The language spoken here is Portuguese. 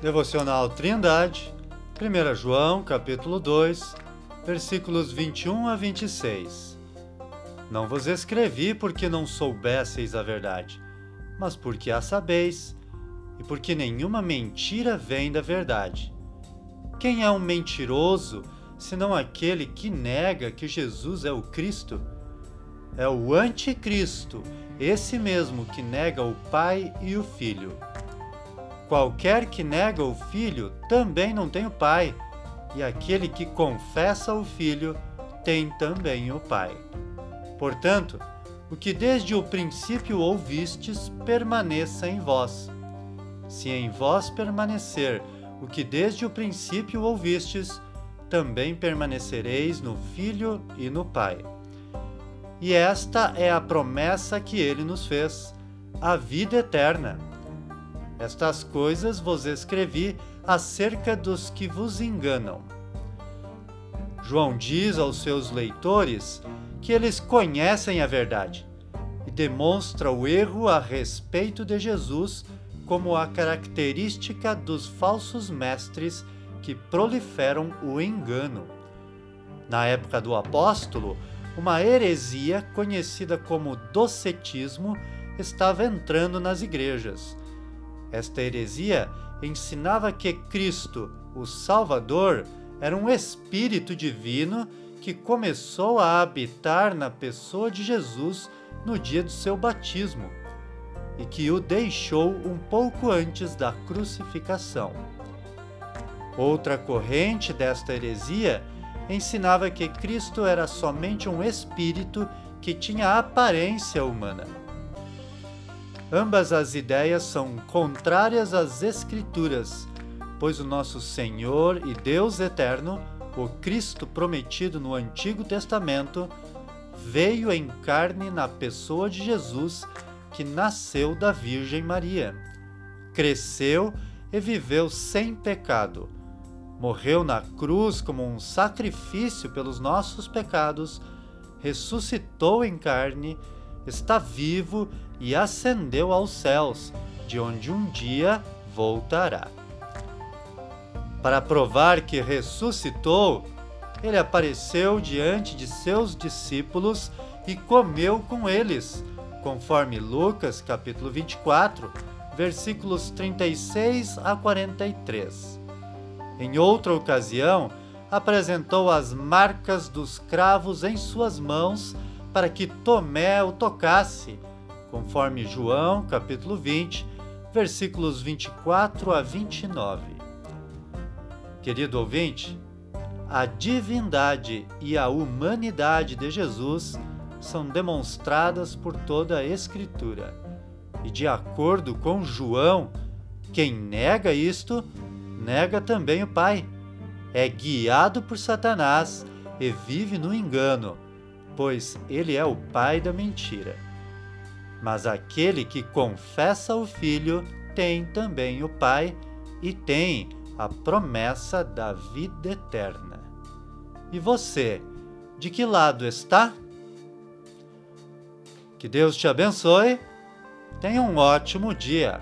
Devocional Trindade, 1 João, capítulo 2, versículos 21 a 26. Não vos escrevi porque não soubesseis a verdade, mas porque a sabeis, e porque nenhuma mentira vem da verdade. Quem é um mentiroso, senão aquele que nega que Jesus é o Cristo? É o anticristo, esse mesmo que nega o Pai e o Filho. Qualquer que nega o Filho também não tem o Pai, e aquele que confessa o Filho tem também o Pai. Portanto, o que desde o princípio ouvistes permaneça em vós. Se em vós permanecer o que desde o princípio ouvistes, também permanecereis no Filho e no Pai. E esta é a promessa que ele nos fez, a vida eterna estas coisas vos escrevi acerca dos que vos enganam. João diz aos seus leitores que eles conhecem a verdade e demonstra o erro a respeito de Jesus como a característica dos falsos mestres que proliferam o engano. Na época do apóstolo, uma heresia conhecida como docetismo estava entrando nas igrejas esta heresia ensinava que Cristo, o Salvador, era um espírito divino que começou a habitar na pessoa de Jesus no dia do seu batismo e que o deixou um pouco antes da crucificação. Outra corrente desta heresia ensinava que Cristo era somente um espírito que tinha aparência humana. Ambas as ideias são contrárias às Escrituras, pois o nosso Senhor e Deus eterno, o Cristo prometido no Antigo Testamento, veio em carne na pessoa de Jesus, que nasceu da Virgem Maria. Cresceu e viveu sem pecado. Morreu na cruz como um sacrifício pelos nossos pecados, ressuscitou em carne, está vivo e ascendeu aos céus, de onde um dia voltará. Para provar que ressuscitou, ele apareceu diante de seus discípulos e comeu com eles, conforme Lucas capítulo 24, versículos 36 a 43. Em outra ocasião, apresentou as marcas dos cravos em suas mãos para que Tomé o tocasse conforme João, capítulo 20, versículos 24 a 29. Querido ouvinte, a divindade e a humanidade de Jesus são demonstradas por toda a Escritura. E de acordo com João, quem nega isto, nega também o Pai. É guiado por Satanás e vive no engano, pois ele é o pai da mentira. Mas aquele que confessa o Filho tem também o Pai e tem a promessa da vida eterna. E você, de que lado está? Que Deus te abençoe. Tenha um ótimo dia.